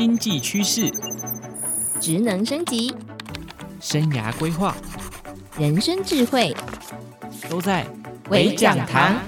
经济趋势、职能升级、生涯规划、人生智慧，都在微讲堂。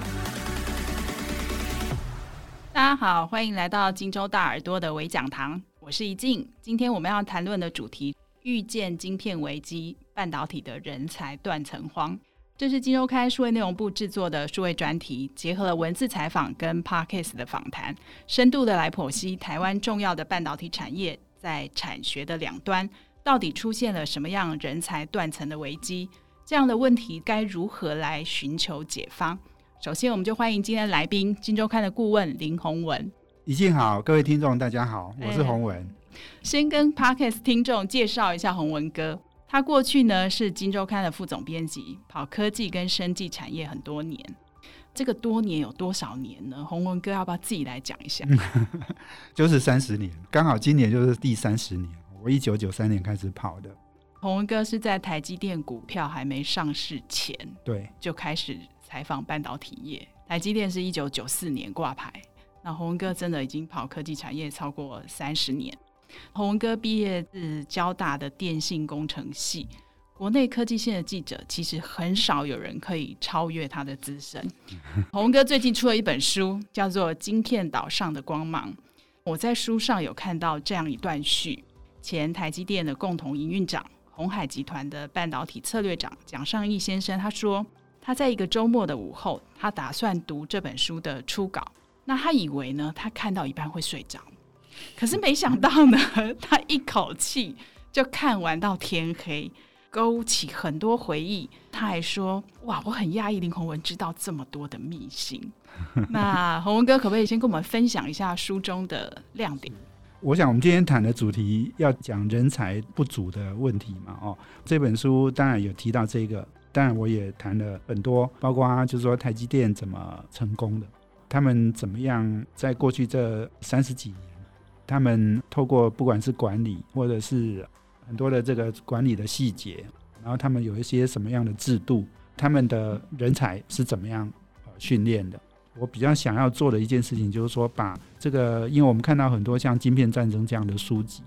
大家好，欢迎来到荆州大耳朵的微讲堂，我是怡静。今天我们要谈论的主题：遇见晶片危机，半导体的人才断层荒。这是金周刊数位内容部制作的数位专题，结合了文字采访跟 Podcast 的访谈，深度的来剖析台湾重要的半导体产业在产学的两端，到底出现了什么样人才断层的危机？这样的问题该如何来寻求解方？首先，我们就欢迎今天的来宾，金周刊的顾问林宏文。宜静好，各位听众大家好，我是宏文。欸、先跟 Podcast 听众介绍一下宏文哥。他过去呢是《金周刊》的副总编辑，跑科技跟生技产业很多年。这个多年有多少年呢？洪文哥要不要自己来讲一下？就是三十年，刚好今年就是第三十年。我一九九三年开始跑的。洪文哥是在台积电股票还没上市前，对，就开始采访半导体业。台积电是一九九四年挂牌，那洪文哥真的已经跑科技产业超过三十年。宏文哥毕业自交大的电信工程系，国内科技线的记者其实很少有人可以超越他的资深。洪文哥最近出了一本书，叫做《晶片岛上的光芒》。我在书上有看到这样一段序：前台积电的共同营运长、红海集团的半导体策略长蒋尚义先生，他说他在一个周末的午后，他打算读这本书的初稿。那他以为呢，他看到一半会睡着。可是没想到呢，他一口气就看完到天黑，勾起很多回忆。他还说：“哇，我很讶异林宏文知道这么多的秘辛。”那宏文哥可不可以先跟我们分享一下书中的亮点？我想我们今天谈的主题要讲人才不足的问题嘛。哦，这本书当然有提到这个，当然我也谈了很多，包括就是说台积电怎么成功的，他们怎么样在过去这三十几年。他们透过不管是管理，或者是很多的这个管理的细节，然后他们有一些什么样的制度，他们的人才是怎么样呃训练的。我比较想要做的一件事情，就是说把这个，因为我们看到很多像《晶片战争》这样的书籍，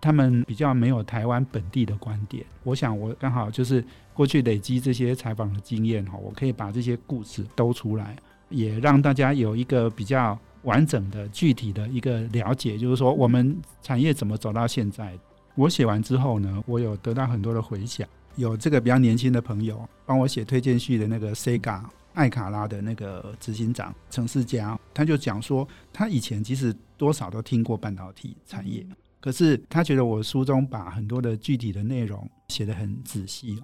他们比较没有台湾本地的观点。我想我刚好就是过去累积这些采访的经验哈，我可以把这些故事兜出来，也让大家有一个比较。完整的、具体的一个了解，就是说我们产业怎么走到现在。我写完之后呢，我有得到很多的回响。有这个比较年轻的朋友帮我写推荐序的那个 Sega 艾卡拉的那个执行长陈世佳，他就讲说，他以前其实多少都听过半导体产业，可是他觉得我书中把很多的具体的内容写得很仔细，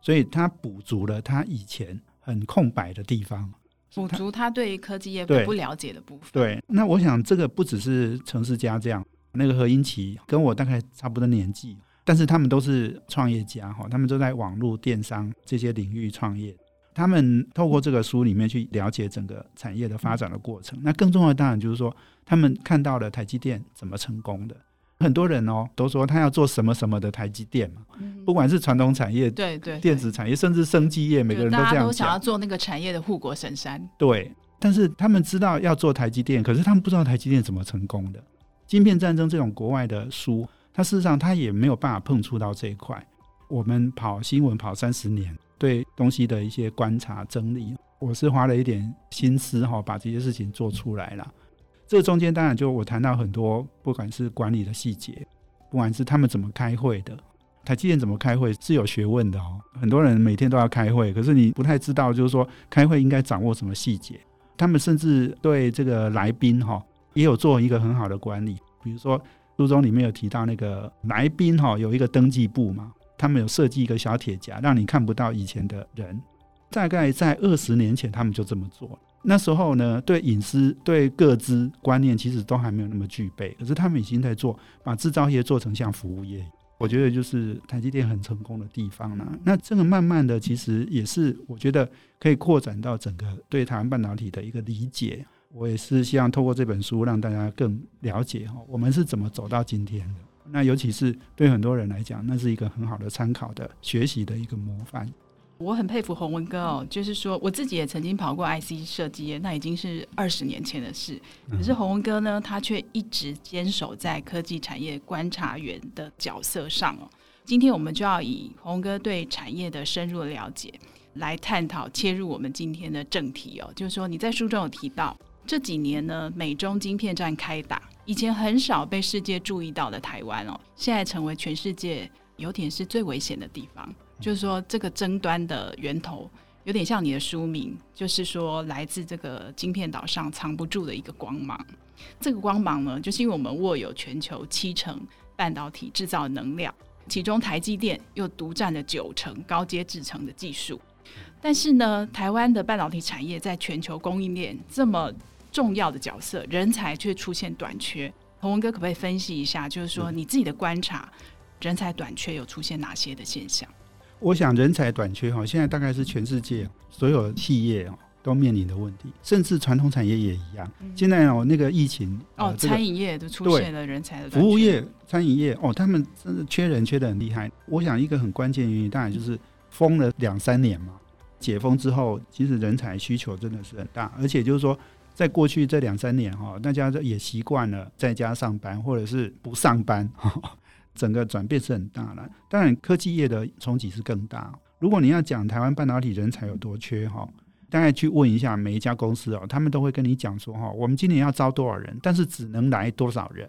所以他补足了他以前很空白的地方。补足他对科技业不了解的部分。对，那我想这个不只是城市家这样，那个何英奇跟我大概差不多年纪，但是他们都是创业家哈，他们都在网络电商这些领域创业。他们透过这个书里面去了解整个产业的发展的过程。那更重要的当然就是说，他们看到了台积电怎么成功的。很多人哦都说他要做什么什么的台积电嘛，不管是传统产业、对对电子产业，甚至生技业，每个人都这样都想要做那个产业的护国神山。对，但是他们知道要做台积电，可是他们不知道台积电怎么成功的。晶片战争这种国外的书，它事实上它也没有办法碰触到这一块。我们跑新闻跑三十年，对东西的一些观察整理，我是花了一点心思哈，把这些事情做出来了。这中间当然就我谈到很多，不管是管理的细节，不管是他们怎么开会的，台积电怎么开会是有学问的哦。很多人每天都要开会，可是你不太知道，就是说开会应该掌握什么细节。他们甚至对这个来宾哈也有做一个很好的管理。比如说书中里面有提到那个来宾哈有一个登记簿嘛，他们有设计一个小铁夹，让你看不到以前的人。大概在二十年前，他们就这么做了。那时候呢，对隐私、对各资观念，其实都还没有那么具备。可是他们已经在做，把制造业做成像服务业。我觉得就是台积电很成功的地方呢。那这个慢慢的，其实也是我觉得可以扩展到整个对台湾半导体的一个理解。我也是希望透过这本书，让大家更了解哈，我们是怎么走到今天的。那尤其是对很多人来讲，那是一个很好的参考的学习的一个模范。我很佩服洪文哥哦，就是说我自己也曾经跑过 IC 设计业，那已经是二十年前的事。可是洪文哥呢，他却一直坚守在科技产业观察员的角色上哦。今天我们就要以洪文哥对产业的深入了解，来探讨切入我们今天的正题哦。就是说你在书中有提到，这几年呢，美中晶片战开打，以前很少被世界注意到的台湾哦，现在成为全世界有点是最危险的地方。就是说，这个争端的源头有点像你的书名，就是说来自这个晶片岛上藏不住的一个光芒。这个光芒呢，就是因为我们握有全球七成半导体制造能量，其中台积电又独占了九成高阶制程的技术。但是呢，台湾的半导体产业在全球供应链这么重要的角色，人才却出现短缺。洪文哥可不可以分析一下，就是说你自己的观察，人才短缺有出现哪些的现象？我想人才短缺哈，现在大概是全世界所有企业哦都面临的问题，甚至传统产业也一样。现在哦，那个疫情哦，餐饮业都出现了人才的服务业、餐饮业哦，他们真的缺人缺的很厉害。我想一个很关键原因，当然就是封了两三年嘛，解封之后，其实人才需求真的是很大，而且就是说，在过去这两三年哈，大家也习惯了在家上班或者是不上班。整个转变是很大的，当然科技业的冲击是更大。如果你要讲台湾半导体人才有多缺哈，大概去问一下每一家公司哦，他们都会跟你讲说哈，我们今年要招多少人，但是只能来多少人，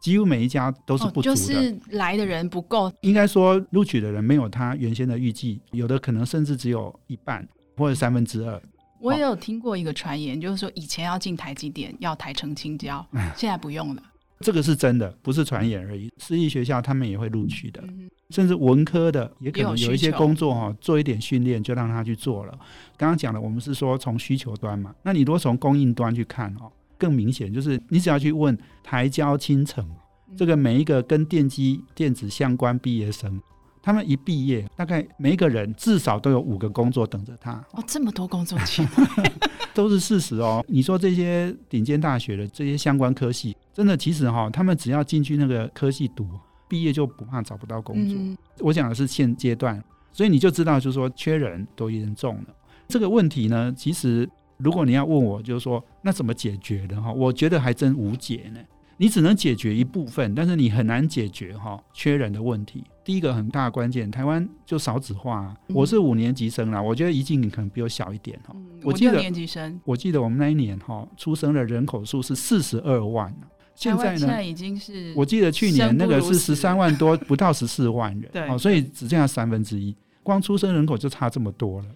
几乎每一家都是不足的，就是来的人不够。应该说录取的人没有他原先的预计，有的可能甚至只有一半或者三分之二。我也有听过一个传言，就是说以前要进台积电要台成青椒，现在不用了。这个是真的，不是传言而已。私立学校他们也会录取的，甚至文科的也可能有一些工作哈，做一点训练就让他去做了。刚刚讲的，我们是说从需求端嘛，那你如果从供应端去看哦，更明显就是你只要去问台交青城这个每一个跟电机电子相关毕业生，他们一毕业，大概每一个人至少都有五个工作等着他。哦，这么多工作机会 都是事实哦。你说这些顶尖大学的这些相关科系。真的，其实哈，他们只要进去那个科系读，毕业就不怕找不到工作。嗯、我讲的是现阶段，所以你就知道，就是说缺人多严重了。这个问题呢，其实如果你要问我，就是说那怎么解决的哈？我觉得还真无解呢。你只能解决一部分，但是你很难解决哈缺人的问题。第一个很大的关键，台湾就少子化。我是五年级生啦，我觉得宜静你可能比我小一点哈。我记得六年级生，我记得我们那一年哈出生的人口数是四十二万。现在呢？现在已经是我记得去年那个是十三万多，不到十四万人，对，哦，所以只剩下三分之一，光出生人口就差这么多了。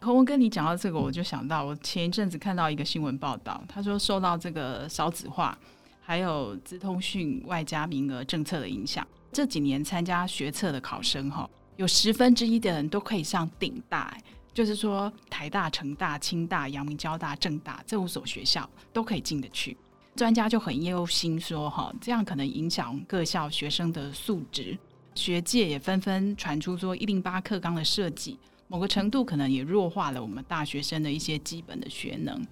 洪文跟，你讲到这个，我就想到我前一阵子看到一个新闻报道，他说受到这个少子化还有资通讯外加名额政策的影响，这几年参加学测的考生哈，有十分之一的人都可以上顶大，就是说台大、成大、清大、阳明交大、政大这五所学校都可以进得去。专家就很忧心说：“哈，这样可能影响各校学生的素质。学界也纷纷传出说，一零八课纲的设计，某个程度可能也弱化了我们大学生的一些基本的学能。”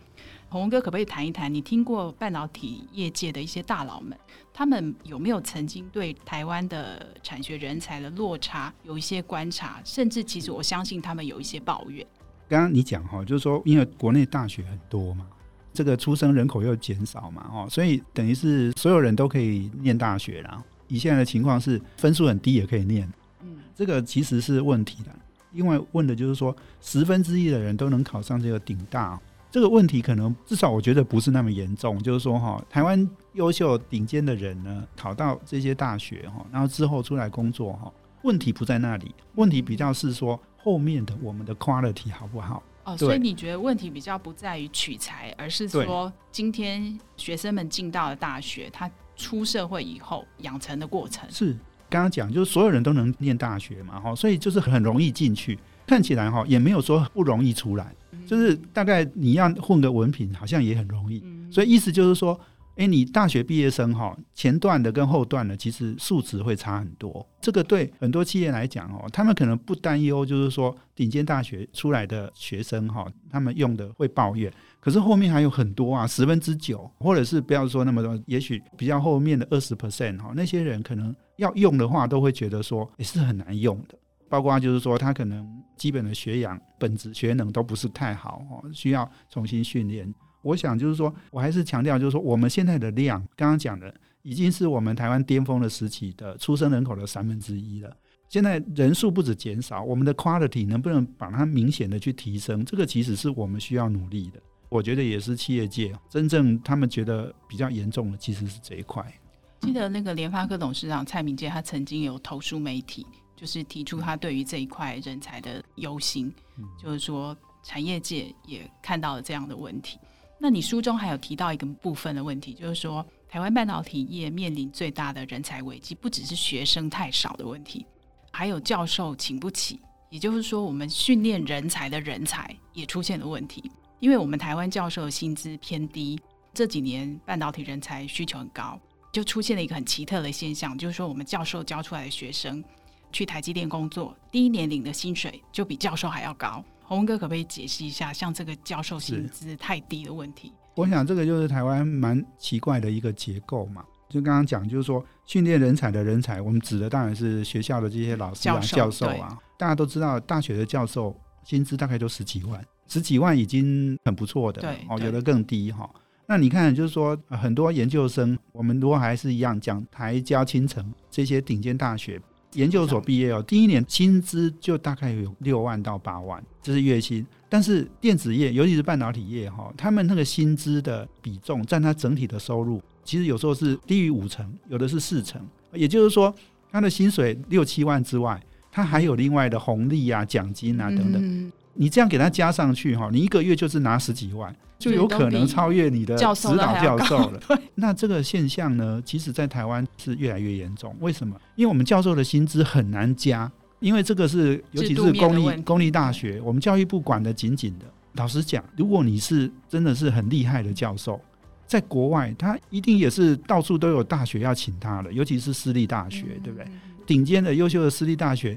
鸿文哥，可不可以谈一谈？你听过半导体业界的一些大佬们，他们有没有曾经对台湾的产学人才的落差有一些观察？甚至其实我相信他们有一些抱怨。刚刚你讲哈，就是说，因为国内大学很多嘛。这个出生人口又减少嘛，哦，所以等于是所有人都可以念大学啦。以现在的情况是，分数很低也可以念，嗯，这个其实是问题的，因为问的就是说，十分之一的人都能考上这个顶大，这个问题可能至少我觉得不是那么严重。就是说，哈，台湾优秀顶尖的人呢，考到这些大学，哈，然后之后出来工作，哈，问题不在那里，问题比较是说后面的我们的 quality 好不好？哦，所以你觉得问题比较不在于取材，而是说今天学生们进到了大学，他出社会以后养成的过程。是刚刚讲，就是所有人都能念大学嘛，哈，所以就是很容易进去，看起来哈也没有说不容易出来，就是大概你要混个文凭，好像也很容易。所以意思就是说。哎，你大学毕业生哈，前段的跟后段的其实素质会差很多。这个对很多企业来讲哦，他们可能不担忧，就是说顶尖大学出来的学生哈，他们用的会抱怨。可是后面还有很多啊，十分之九，或者是不要说那么多，也许比较后面的二十 percent 哈，那些人可能要用的话，都会觉得说也是很难用的。包括就是说他可能基本的学养、本质学能都不是太好哦，需要重新训练。我想就是说，我还是强调就是说，我们现在的量，刚刚讲的已经是我们台湾巅峰的时期的出生人口的三分之一了。现在人数不止减少，我们的 quality 能不能把它明显的去提升？这个其实是我们需要努力的。我觉得也是企业界真正他们觉得比较严重的，其实是这一块。记得那个联发科董事长蔡明介，他曾经有投书媒体，就是提出他对于这一块人才的忧心，嗯、就是说产业界也看到了这样的问题。那你书中还有提到一个部分的问题，就是说台湾半导体业面临最大的人才危机，不只是学生太少的问题。还有教授请不起，也就是说，我们训练人才的人才也出现了问题。因为我们台湾教授薪资偏低，这几年半导体人才需求很高，就出现了一个很奇特的现象，就是说，我们教授教出来的学生去台积电工作，第一年领的薪水就比教授还要高。宏文哥可不可以解析一下，像这个教授薪资太低的问题？我想这个就是台湾蛮奇怪的一个结构嘛。就刚刚讲，就是说训练人才的人才，我们指的当然是学校的这些老师啊、教授啊。大家都知道，大学的教授薪资大概都十几万，十几万已经很不错的，哦，有的更低哈。那你看，就是说很多研究生，我们如果还是一样讲台交清城这些顶尖大学研究所毕业哦，第一年薪资就大概有六万到八万，这是月薪。但是电子业，尤其是半导体业哈，他们那个薪资的比重占他整体的收入。其实有时候是低于五成，有的是四成，也就是说，他的薪水六七万之外，他还有另外的红利啊、奖金啊等等。你这样给他加上去哈，你一个月就是拿十几万，就有可能超越你的指导教授了。那这个现象呢，其实在台湾是越来越严重。为什么？因为我们教授的薪资很难加，因为这个是尤其是公立公立大学，我们教育部管得紧紧的。老实讲，如果你是真的是很厉害的教授。在国外，他一定也是到处都有大学要请他的，尤其是私立大学，对不对？顶尖的、优秀的私立大学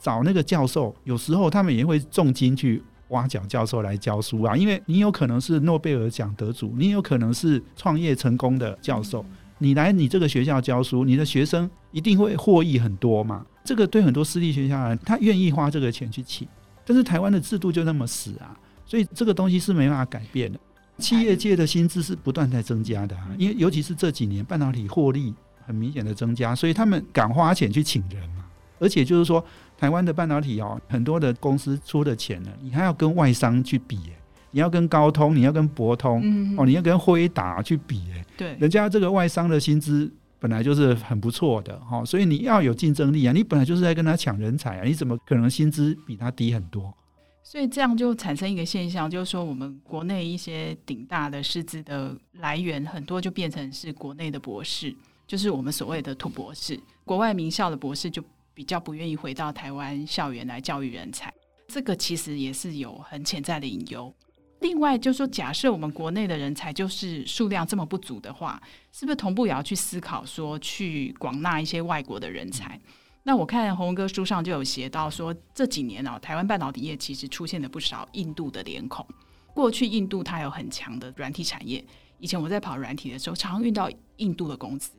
找那个教授，有时候他们也会重金去挖角教授来教书啊，因为你有可能是诺贝尔奖得主，你有可能是创业成功的教授，你来你这个学校教书，你的学生一定会获益很多嘛。这个对很多私立学校来，他愿意花这个钱去请，但是台湾的制度就那么死啊，所以这个东西是没办法改变的。企业界的薪资是不断在增加的啊，因为尤其是这几年半导体获利很明显的增加，所以他们敢花钱去请人嘛。而且就是说，台湾的半导体哦，很多的公司出的钱呢，你还要跟外商去比，你要跟高通，你要跟博通，哦，你要跟辉达去比，哎，对，人家这个外商的薪资本来就是很不错的哈，所以你要有竞争力啊，你本来就是在跟他抢人才啊，你怎么可能薪资比他低很多？所以这样就产生一个现象，就是说我们国内一些顶大的师资的来源很多就变成是国内的博士，就是我们所谓的土博士。国外名校的博士就比较不愿意回到台湾校园来教育人才，这个其实也是有很潜在的隐忧。另外就是说，假设我们国内的人才就是数量这么不足的话，是不是同步也要去思考说去广纳一些外国的人才？那我看宏文哥书上就有写到说，这几年啊，台湾半导体业其实出现了不少印度的脸孔。过去印度它有很强的软体产业，以前我在跑软体的时候，常常遇到印度的公司。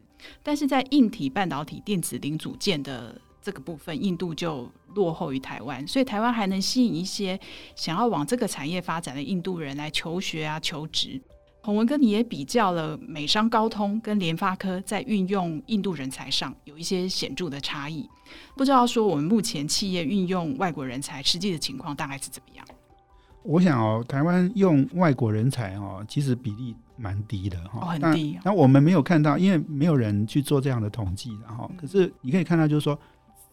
但是在硬体半导体电子零组件的这个部分，印度就落后于台湾，所以台湾还能吸引一些想要往这个产业发展的印度人来求学啊、求职。洪文哥，你也比较了美商高通跟联发科在运用印度人才上有一些显著的差异，不知道说我们目前企业运用外国人才实际的情况大概是怎么样？我想哦，台湾用外国人才哦，其实比例蛮低的哈，哦，很低。那我们没有看到，因为没有人去做这样的统计，然后可是你可以看到，就是说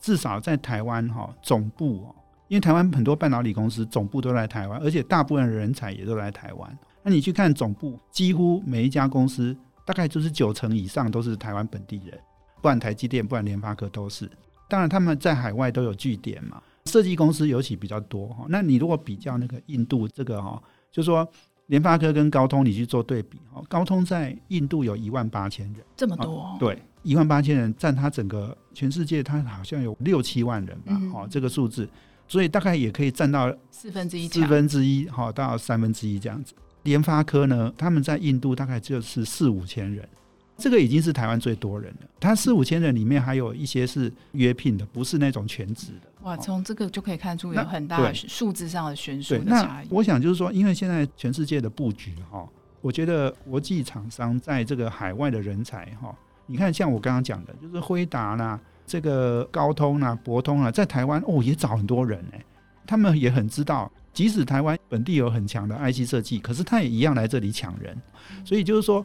至少在台湾哈总部哦，因为台湾很多半导体公司总部都在台湾，而且大部分人才也都来台湾。那你去看总部，几乎每一家公司大概就是九成以上都是台湾本地人，不然台积电，不然联发科都是。当然他们在海外都有据点嘛，设计公司尤其比较多哈。那你如果比较那个印度这个哈，就说联发科跟高通，你去做对比哈，高通在印度有一万八千人，这么多？对，一万八千人占他整个全世界，他好像有六七万人吧，哦、嗯，这个数字，所以大概也可以占到四分之一，四分之一，好到三分之一这样子。联发科呢，他们在印度大概就是四五千人，这个已经是台湾最多人了。他四五千人里面还有一些是约聘的，不是那种全职的。哇，从这个就可以看出有很大的数字上的悬殊的差异。我想就是说，因为现在全世界的布局哈，我觉得国际厂商在这个海外的人才哈，你看像我刚刚讲的，就是辉达啦、这个高通啊、博通啊，在台湾哦也找很多人哎，他们也很知道。即使台湾本地有很强的 IC 设计，可是他也一样来这里抢人。所以就是说，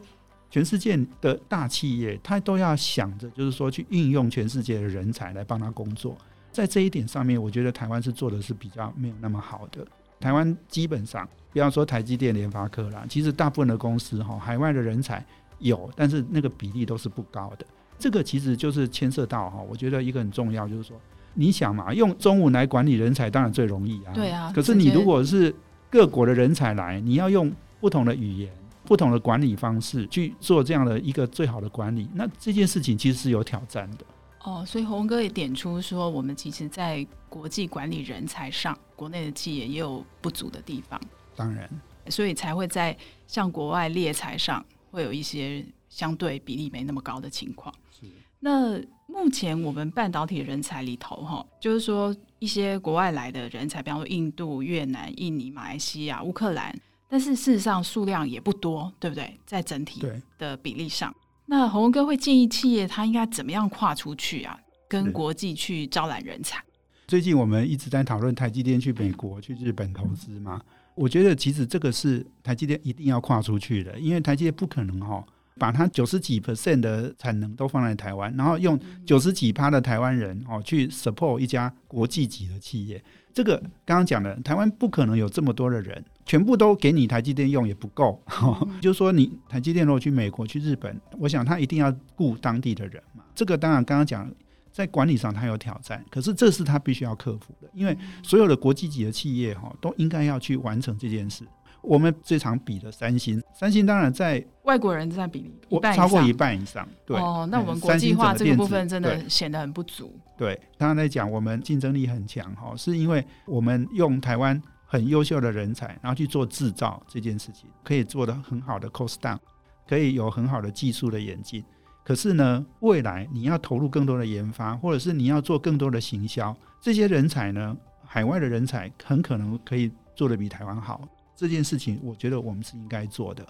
全世界的大企业，他都要想着，就是说去运用全世界的人才来帮他工作。在这一点上面，我觉得台湾是做的是比较没有那么好的。台湾基本上，比方说台积电、联发科啦，其实大部分的公司哈，海外的人才有，但是那个比例都是不高的。这个其实就是牵涉到哈，我觉得一个很重要，就是说。你想嘛，用中文来管理人才当然最容易啊。对啊。可是你如果是各国的人才来，你要用不同的语言、不同的管理方式去做这样的一个最好的管理，那这件事情其实是有挑战的。哦，所以洪哥也点出说，我们其实，在国际管理人才上，国内的企业也有不足的地方。当然，所以才会在向国外猎才上，会有一些相对比例没那么高的情况。是。那目前我们半导体人才里头，哈，就是说一些国外来的人才，比方说印度、越南、印尼、马来西亚、乌克兰，但是事实上数量也不多，对不对？在整体的比例上，那洪文哥会建议企业他应该怎么样跨出去啊，跟国际去招揽人才？最近我们一直在讨论台积电去美国、去日本投资嘛，我觉得其实这个是台积电一定要跨出去的，因为台积电不可能哈。把它九十几 percent 的产能都放在台湾，然后用九十几趴的台湾人哦去 support 一家国际级的企业。这个刚刚讲的，台湾不可能有这么多的人，全部都给你台积电用也不够。哦，就是说，你台积电如果去美国、去日本，我想他一定要雇当地的人嘛。这个当然刚刚讲，在管理上他有挑战，可是这是他必须要克服的，因为所有的国际级的企业哈都应该要去完成这件事。我们最常比的三星，三星当然在外国人占比例超过一半以上。对哦，那我们国际化这个部分真的显得很不足。对，刚刚在讲，我们竞争力很强哈，是因为我们用台湾很优秀的人才，然后去做制造这件事情，可以做得很好的 cost down，可以有很好的技术的演进。可是呢，未来你要投入更多的研发，或者是你要做更多的行销，这些人才呢，海外的人才很可能可以做得比台湾好。这件事情，我觉得我们是应该做的。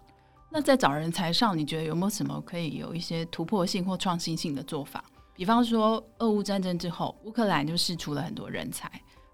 那在找人才上，你觉得有没有什么可以有一些突破性或创新性的做法？比方说，俄乌战争之后，乌克兰就释出了很多人才，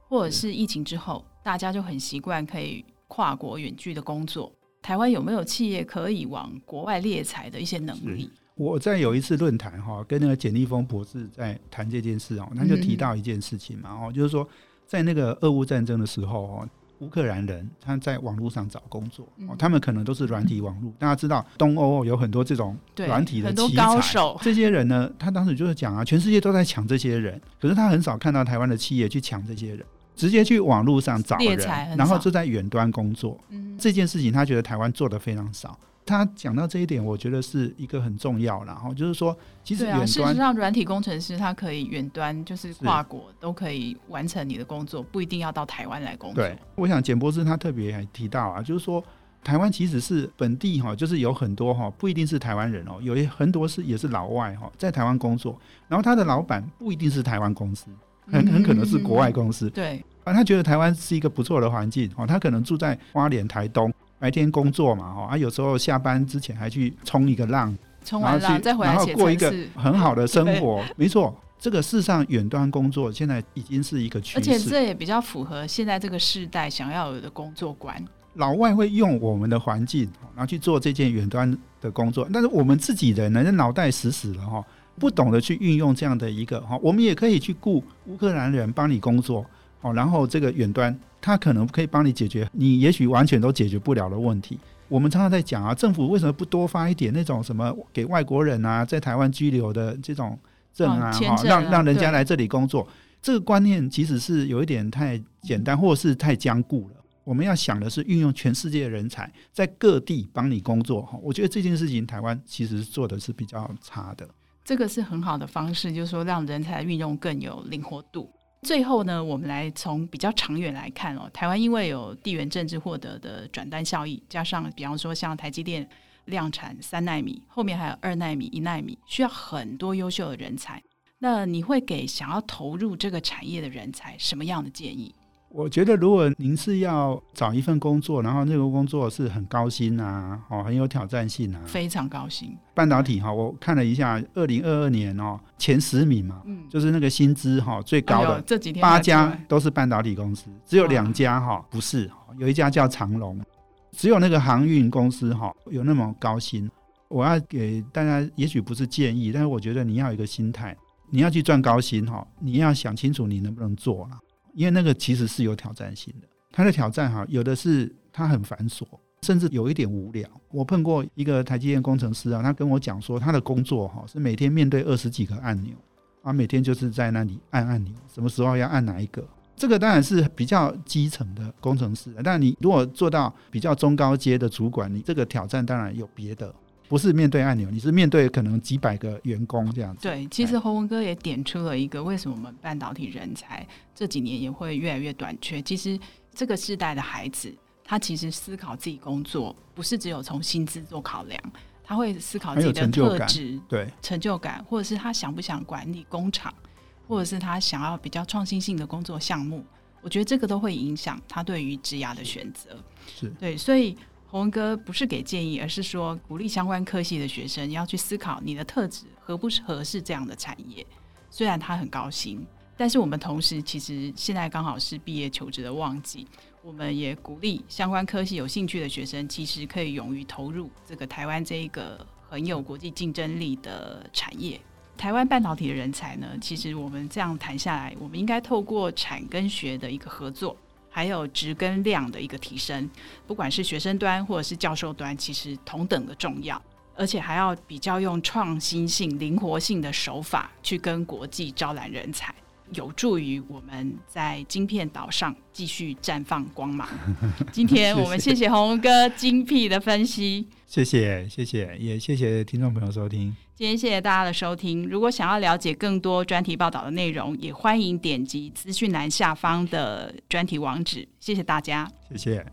或者是疫情之后，大家就很习惯可以跨国远距的工作。台湾有没有企业可以往国外猎才的一些能力？我在有一次论坛哈，跟那个简立峰博士在谈这件事哦，他就提到一件事情嘛，哦，就是说在那个俄乌战争的时候哦。乌克兰人他在网络上找工作，嗯、他们可能都是软体网络。大家知道东欧有很多这种软体的奇才，高手。这些人呢，他当时就是讲啊，全世界都在抢这些人，可是他很少看到台湾的企业去抢这些人，直接去网络上找人，然后就在远端工作。嗯、这件事情他觉得台湾做得非常少。他讲到这一点，我觉得是一个很重要。然后就是说，其实事实上，软体工程师他可以远端，就是跨国都可以完成你的工作，不一定要到台湾来工作。对，我想简博士他特别还提到啊，就是说台湾其实是本地哈，就是有很多哈，不一定是台湾人哦，有很多是也是老外哈，在台湾工作，然后他的老板不一定是台湾公司，很很可能是国外公司。嗯、对，啊，他觉得台湾是一个不错的环境哦，他可能住在花莲、台东。白天工作嘛，哈，啊，有时候下班之前还去冲一个浪，冲完浪再回来，然后过一个很好的生活。没错，这个世上远端工作现在已经是一个趋势，而且这也比较符合现在这个世代想要有的工作观。老外会用我们的环境，然后去做这件远端的工作，但是我们自己人呢，脑袋死死了哈，不懂得去运用这样的一个哈，我们也可以去雇乌克兰人帮你工作。哦，然后这个远端，它可能可以帮你解决你也许完全都解决不了的问题。我们常常在讲啊，政府为什么不多发一点那种什么给外国人啊，在台湾居留的这种证啊，哈、哦，让让人家来这里工作。这个观念其实是有一点太简单，或是太僵固了。我们要想的是运用全世界的人才在各地帮你工作。哈，我觉得这件事情台湾其实做的是比较差的。这个是很好的方式，就是说让人才运用更有灵活度。最后呢，我们来从比较长远来看哦，台湾因为有地缘政治获得的转单效益，加上比方说像台积电量产三纳米，后面还有二纳米、一纳米，需要很多优秀的人才。那你会给想要投入这个产业的人才什么样的建议？我觉得，如果您是要找一份工作，然后那个工作是很高薪啊，哦，很有挑战性啊，非常高薪。半导体哈，我看了一下，二零二二年哦，前十名嘛，嗯，就是那个薪资哈最高的，这几天八家都是半导体公司，只有两家哈不是，有一家叫长隆，只有那个航运公司哈有那么高薪。我要给大家，也许不是建议，但是我觉得你要有一个心态。你要去赚高薪哈，你要想清楚你能不能做了，因为那个其实是有挑战性的。它的挑战哈，有的是它很繁琐，甚至有一点无聊。我碰过一个台积电工程师啊，他跟我讲说，他的工作哈是每天面对二十几个按钮啊，每天就是在那里按按钮，什么时候要按哪一个。这个当然是比较基层的工程师，但你如果做到比较中高阶的主管，你这个挑战当然有别的。不是面对按钮，你是面对可能几百个员工这样子。对，其实侯文哥也点出了一个为什么我们半导体人才这几年也会越来越短缺。其实这个世代的孩子，他其实思考自己工作不是只有从薪资做考量，他会思考自己的特质，对成就感，或者是他想不想管理工厂，或者是他想要比较创新性的工作项目。我觉得这个都会影响他对于职涯的选择。是对，所以。洪哥不是给建议，而是说鼓励相关科系的学生要去思考你的特质合不合适这样的产业。虽然他很高兴，但是我们同时其实现在刚好是毕业求职的旺季，我们也鼓励相关科系有兴趣的学生，其实可以勇于投入这个台湾这一个很有国际竞争力的产业。台湾半导体的人才呢，其实我们这样谈下来，我们应该透过产跟学的一个合作。还有值跟量的一个提升，不管是学生端或者是教授端，其实同等的重要，而且还要比较用创新性、灵活性的手法去跟国际招揽人才，有助于我们在晶片岛上继续绽放光芒。今天我们谢谢洪哥精辟的分析，谢谢谢谢，也谢谢听众朋友收听。今天谢谢大家的收听。如果想要了解更多专题报道的内容，也欢迎点击资讯栏下方的专题网址。谢谢大家，谢谢。